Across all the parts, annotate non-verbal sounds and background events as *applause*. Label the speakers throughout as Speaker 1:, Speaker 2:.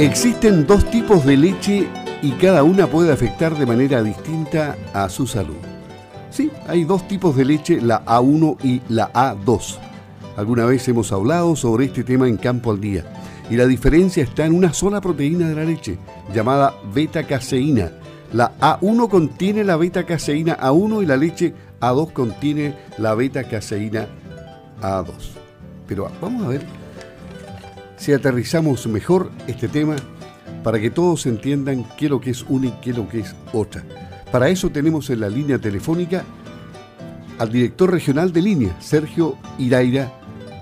Speaker 1: Existen dos tipos de leche y cada una puede afectar de manera distinta a su salud. Sí, hay dos tipos de leche, la A1 y la A2. Alguna vez hemos hablado sobre este tema en Campo al Día y la diferencia está en una sola proteína de la leche, llamada beta-caseína. La A1 contiene la beta-caseína A1 y la leche A2 contiene la beta-caseína A2. Pero vamos a ver si aterrizamos mejor este tema para que todos entiendan qué es lo que es una y qué es lo que es otra. Para eso tenemos en la línea telefónica al director regional de línea, Sergio Iraira,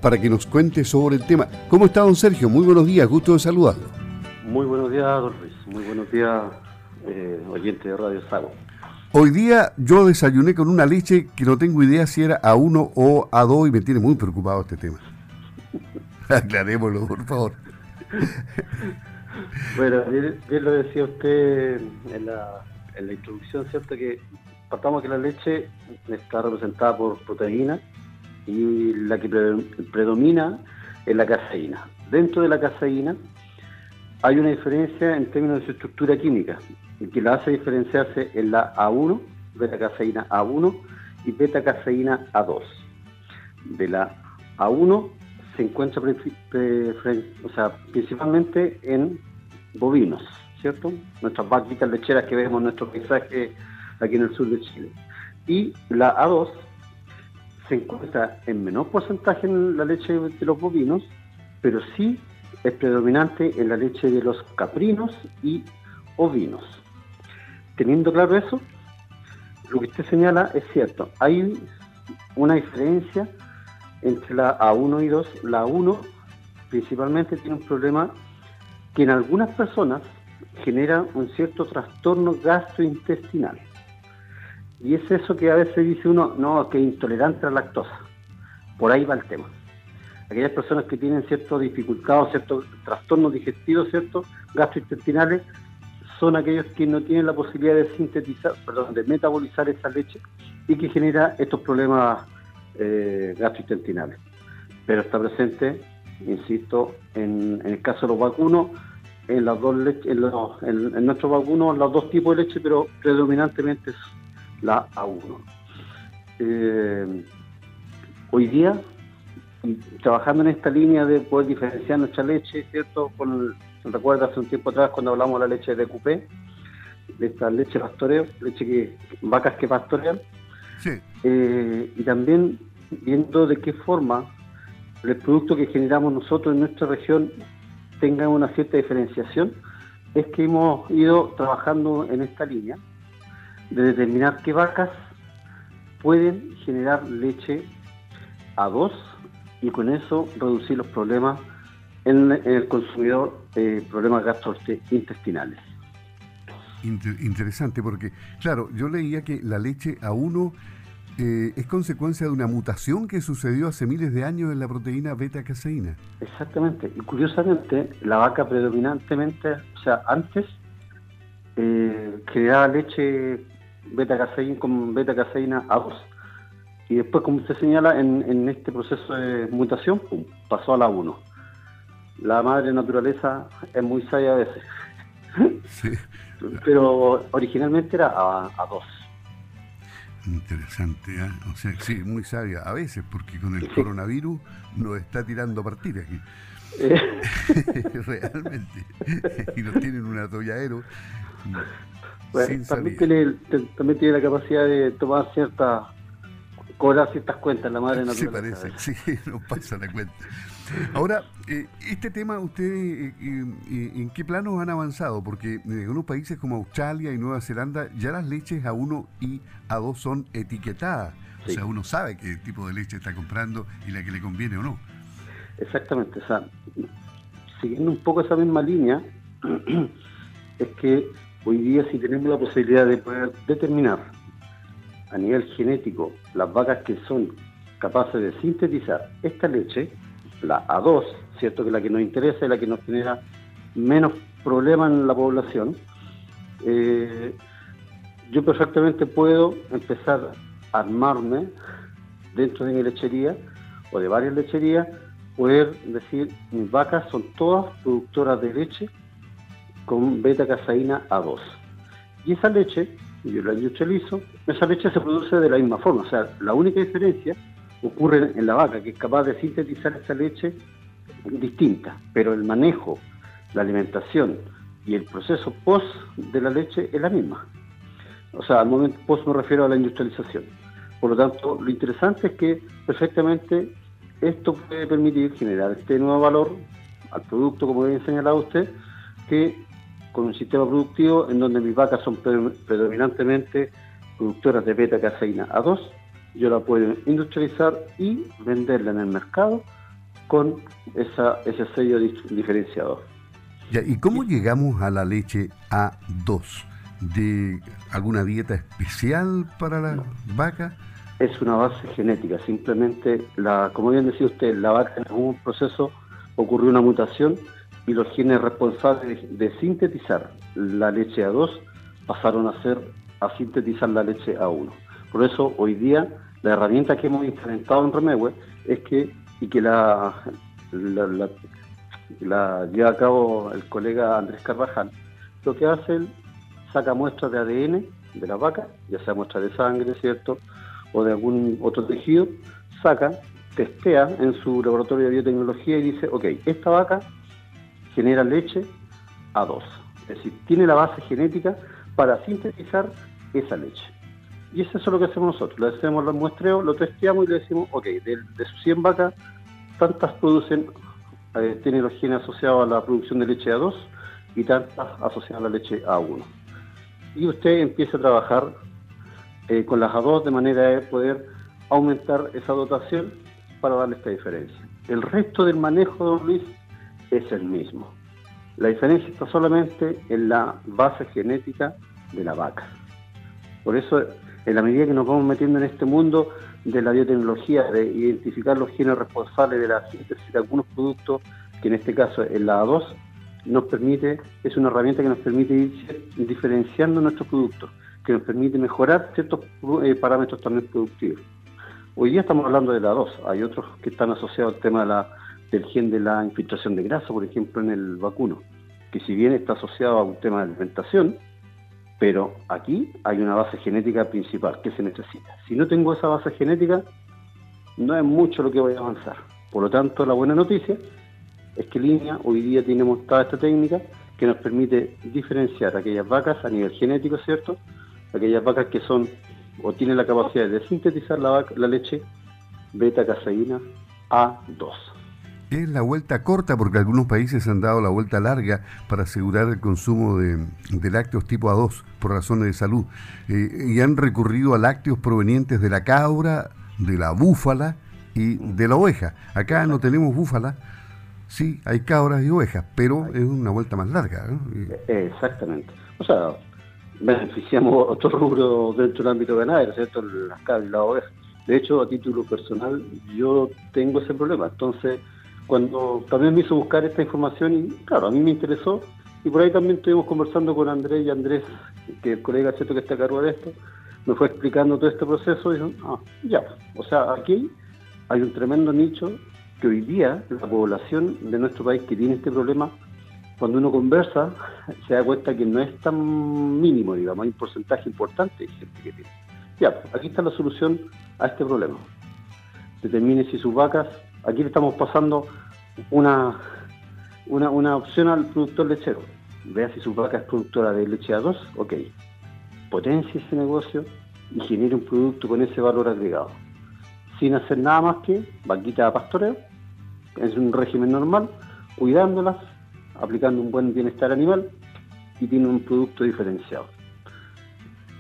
Speaker 1: para que nos cuente sobre el tema. ¿Cómo está, don Sergio? Muy buenos días, gusto de saludarlo.
Speaker 2: Muy buenos días, don Luis. Muy buenos días, eh, oyente de Radio Sago.
Speaker 1: Hoy día yo desayuné con una leche que no tengo idea si era A1 o A2 y me tiene muy preocupado este tema. *laughs* Aclarémoslo, por favor. *laughs*
Speaker 2: bueno, bien, lo decía usted en la, en la introducción, ¿cierto? Que partamos que la leche está representada por proteínas y la que predomina es la caseína. Dentro de la caseína hay una diferencia en términos de su estructura química, que la hace diferenciarse en la A1, beta-caseína A1 y beta-caseína A2. De la A1 se encuentra o sea, principalmente en bovinos, ¿cierto? Nuestras vaquitas lecheras que vemos en nuestro paisaje aquí en el sur de Chile. Y la A2 se encuentra en menor porcentaje en la leche de los bovinos, pero sí es predominante en la leche de los caprinos y ovinos. Teniendo claro eso, lo que usted señala es cierto. Hay una diferencia entre la A1 y 2. La A1 principalmente tiene un problema que en algunas personas genera un cierto trastorno gastrointestinal. Y es eso que a veces dice uno, no, que intolerante a la lactosa. Por ahí va el tema. Aquellas personas que tienen cierto dificultad o ciertos trastornos digestivos, ciertos gastrointestinales, son aquellos que no tienen la posibilidad de sintetizar, perdón, de metabolizar esa leche y que genera estos problemas eh, gastrointestinales. Pero está presente, insisto, en, el caso de los vacunos, en las dos en, en, nuestros vacunos, los dos tipos de leche, pero predominantemente es la A1. Eh, hoy día, trabajando en esta línea de poder diferenciar nuestra leche, ¿cierto? Con, recuerda hace un tiempo atrás cuando hablamos de la leche de cupé, de esta leche pastoreo, leche que vacas que pastorean. Eh, y también viendo de qué forma el producto que generamos nosotros en nuestra región tenga una cierta diferenciación, es que hemos ido trabajando en esta línea de determinar qué vacas pueden generar leche a dos y con eso reducir los problemas en, el consumidor, eh, problemas gastrointestinales.
Speaker 1: Interesante porque, claro, yo leía que la leche a uno eh, es consecuencia de una mutación que sucedió hace miles de años en la proteína beta-caseína.
Speaker 2: Exactamente, y curiosamente la vaca predominantemente, o sea, antes eh, creaba leche beta-caseína con beta-caseína A2. Y después, como usted señala, en, este proceso de mutación, pasó a la 1. La madre naturaleza es muy sabia a veces. Pero originalmente era a, a 2.
Speaker 1: Interesante, ¿eh? o sea, sí, muy sabia a veces, porque con el coronavirus nos está tirando a partir aquí. Eh. *laughs* Realmente. y nos tienen un atolladero.
Speaker 2: Bueno, también, tiene, también tiene la capacidad de tomar ciertas, cobrar ciertas cuentas la madre natural.
Speaker 1: Sí, parece, sí, *laughs* nos pasa la cuenta. Ahora, eh, este tema, ¿ustedes eh, eh, en qué planos han avanzado? Porque en algunos países como Australia y Nueva Zelanda ya las leches A1 y A2 son etiquetadas. O sea, uno sabe qué tipo de leche está comprando y la que le conviene o no.
Speaker 2: Exactamente, o sea, siguiendo un poco esa misma línea, *clears throat* es que hoy día si tenemos la posibilidad de poder determinar a nivel genético las vacas que son capaces de sintetizar esta leche, la A2, ¿cierto? Que es la que nos interesa y la que nos genera menos problemas en la población, eh, yo perfectamente puedo empezar a armarme dentro de mi lechería o de varias lecherías, poder decir, mis vacas son todas productoras de leche con beta-caseína A2. Y esa leche, yo la industrializo, esa leche se produce de la misma forma. O sea, la única diferencia ocurre en la vaca, que es capaz de sintetizar esa leche distinta, pero el manejo, la alimentación y el proceso post de la leche es la misma. O sea, al momento post me refiero a la industrialización. Por lo tanto, lo interesante es que perfectamente esto puede permitir generar este nuevo valor al producto, como bien señalado usted, que con un sistema productivo en donde mis vacas son predominantemente productoras de beta-caseína A2, yo la puedo industrializar y venderla en el mercado con esa, ese sello diferenciador.
Speaker 1: ¿Y cómo llegamos a la leche A2? ¿De alguna dieta especial para la vaca?
Speaker 2: Es una base genética, simplemente, la, como bien decía usted, la vaca en algún proceso ocurrió una mutación y los genes responsables de sintetizar la leche A2 pasaron a ser a sintetizar la leche A1. Por eso hoy día la herramienta que hemos implementado en Remewe es que, y que la, lleva a cabo el colega Andrés Carvajal, lo que hace él saca muestras de ADN de la vaca, ya sea muestras de sangre, ¿cierto? O de algún otro tejido, saca, testea en su laboratorio de biotecnología y dice, ok, esta vaca genera leche A2. Es decir, tiene la base genética para sintetizar esa leche. Y eso es lo que hacemos nosotros. Le hacemos los muestreos, lo testeamos y le decimos, ok, de, sus 100 vacas, tantas producen, eh, tienen los genes asociados a la producción de leche A2 y tantas asociadas a la leche A1. Y usted empieza a trabajar eh, con las A2 de manera de poder aumentar esa dotación para darle esta diferencia. El resto del manejo, don Luis, es el mismo. La diferencia está solamente en la base genética de la vaca. Por eso, en la medida que nos vamos metiendo en este mundo de la biotecnología, de identificar los genes responsables de la síntesis de algunos productos, que en este caso es la A2, nos permite, es una herramienta que nos permite ir diferenciando nuestros productos, que nos permite mejorar ciertos eh, parámetros también productivos. Hoy día estamos hablando de la A2, hay otros que están asociados al tema del gen de la infiltración de grasa, por ejemplo, en el vacuno, que si bien está asociado a un tema de alimentación, pero aquí hay una base genética principal que se necesita. Si no tengo esa base genética, no es mucho lo que voy a avanzar. Por lo tanto, la buena noticia es que Línea hoy día tiene montada esta técnica que nos permite diferenciar aquellas vacas a nivel genético, ¿cierto? Aquellas vacas que son o tienen la capacidad de sintetizar la, la leche beta-caseína A2.
Speaker 1: Es la vuelta corta porque algunos países han dado la vuelta larga para asegurar el consumo de, lácteos tipo A2 por razones de salud eh, y han recurrido a lácteos provenientes de la cabra, de la búfala y de la oveja. Acá no tenemos búfala, sí, hay cabras y ovejas, pero es una vuelta más larga.
Speaker 2: Exactamente. O sea, beneficiamos *laughs* otro rubro dentro del ámbito ganadero, ¿cierto? Las cabras y las ovejas. De hecho, a título personal, yo tengo ese problema. Entonces, cuando también me hizo buscar esta información y claro, a mí me interesó y por ahí también estuvimos conversando con Andrés y Andrés, que el colega cierto que está a cargo de esto, me fue explicando todo este proceso y dijo, ah, ya, o sea, aquí hay un tremendo nicho que hoy día la población de nuestro país que tiene este problema, cuando uno conversa, se da cuenta que no es tan mínimo, digamos, hay un porcentaje importante de gente que tiene. Ya, aquí está la solución a este problema. Determine si sus vacas Aquí le estamos pasando una, una, opción al productor lechero. Vea si su vaca es productora de leche A2, ok. Potencie ese negocio y genere un producto con ese valor agregado. Sin hacer nada más que vaquita de pastoreo, es un régimen normal, cuidándolas, aplicando un buen bienestar animal y tiene un producto diferenciado.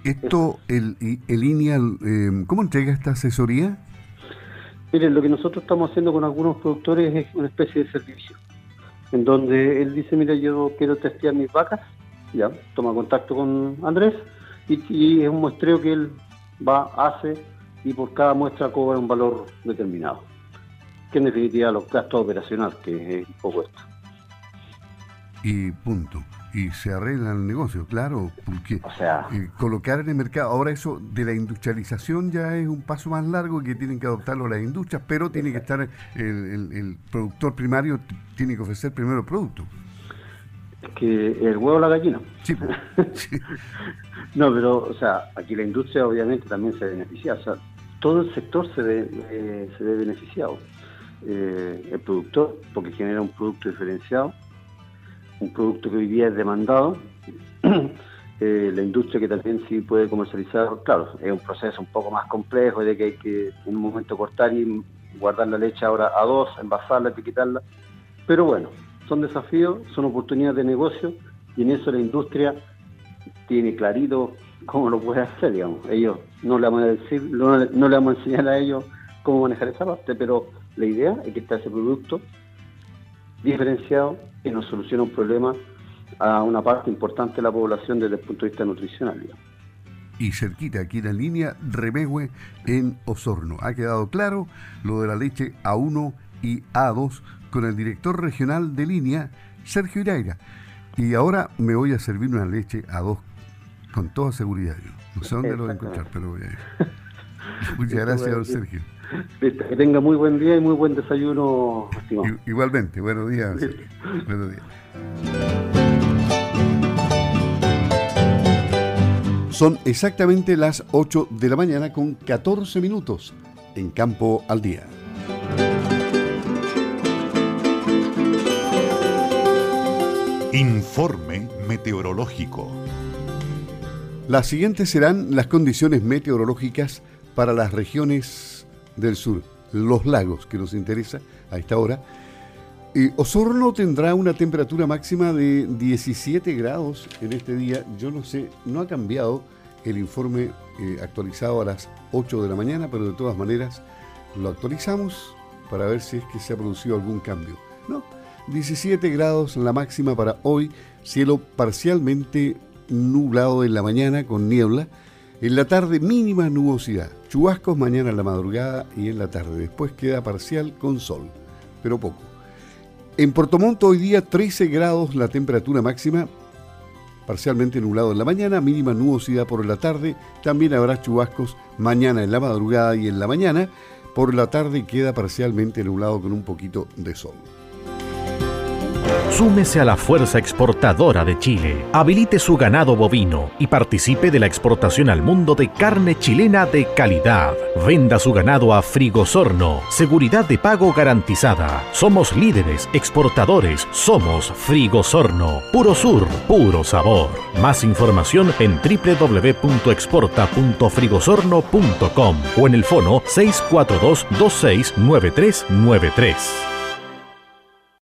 Speaker 1: Esto, el, el INEA, eh, ¿cómo entrega esta asesoría?
Speaker 2: Miren, lo que nosotros estamos haciendo con algunos productores es una especie de servicio, en donde él dice, mira, yo quiero testear mis vacas, ya, toma contacto con Andrés, y, es un muestreo que él va, hace, y por cada muestra cobra un valor determinado, que en definitiva los gastos operacionales, que es un poco esto.
Speaker 1: Y punto y se arregla el negocio, claro, porque eh, colocar en el mercado, ahora eso de la industrialización ya es un paso más largo que tienen que adoptarlo las industrias, pero tiene que estar el, productor primario, tiene que ofrecer primero el producto.
Speaker 2: Es que el huevo o la gallina. *laughs*
Speaker 1: Sí.
Speaker 2: no, pero, o sea, aquí la industria obviamente también se beneficia. O sea, todo el sector se ve, eh, se ve beneficiado. Eh, el productor, porque genera un producto diferenciado, un producto que hoy día es demandado. *clears throat* Eh, la industria que también sí puede comercializar, claro, es un proceso un poco más complejo de que hay que en un momento cortar y guardar la leche ahora a dos, envasarla, etiquetarla. Pero bueno, son desafíos, son oportunidades de negocio y en eso la industria tiene clarito cómo lo puede hacer, digamos. Ellos no le vamos a decir, no, le vamos a enseñar a ellos cómo manejar esa parte, pero la idea es que está ese producto diferenciado que nos soluciona un problema a una parte importante de la población desde el punto de vista nutricional.
Speaker 1: Y cerquita, aquí en la línea Remehue en Osorno. Ha quedado claro lo de la leche A1 y A2 con el director regional de línea, Sergio Iraira. Y ahora me voy a servir una leche A2 con toda seguridad. No sé dónde lo voy a encontrar, pero voy a ir. *laughs* Muchas gracias, don Sergio.
Speaker 2: Que tenga muy buen día y muy buen desayuno, estimado.
Speaker 1: Igualmente, buenos días. Buenos días. Son exactamente las 8 de la mañana con 14 minutos en Campo al Día.
Speaker 3: Informe meteorológico.
Speaker 1: Las siguientes serán las condiciones meteorológicas para las regiones del sur, los lagos que nos interesa a esta hora. Osorno tendrá una temperatura máxima de 17 grados en este día. Yo no sé, no ha cambiado el informe eh, actualizado a las 8 de la mañana, pero de todas maneras lo actualizamos para ver si es que se ha producido algún cambio. No, 17 grados la máxima para hoy, cielo parcialmente nublado en la mañana con niebla. En la tarde mínima nubosidad. Chubascos mañana en la madrugada y en la tarde. Después queda parcial con sol, pero poco. En Puerto Montt hoy día 13 grados la temperatura máxima, parcialmente nublado en la mañana, mínima nubosidad por la tarde. También habrá chubascos mañana en la madrugada y en la mañana. Por la tarde queda parcialmente nublado con un poquito de sol.
Speaker 4: Súmese a la fuerza exportadora de Chile, habilite su ganado bovino y participe de la exportación al mundo de carne chilena de calidad. Venda su ganado a Frigosorno, seguridad de pago garantizada. Somos líderes, exportadores, somos Frigosorno. Puro sur, puro sabor. Más información en www.exporta.frigosorno.com o en el fono 642 269393.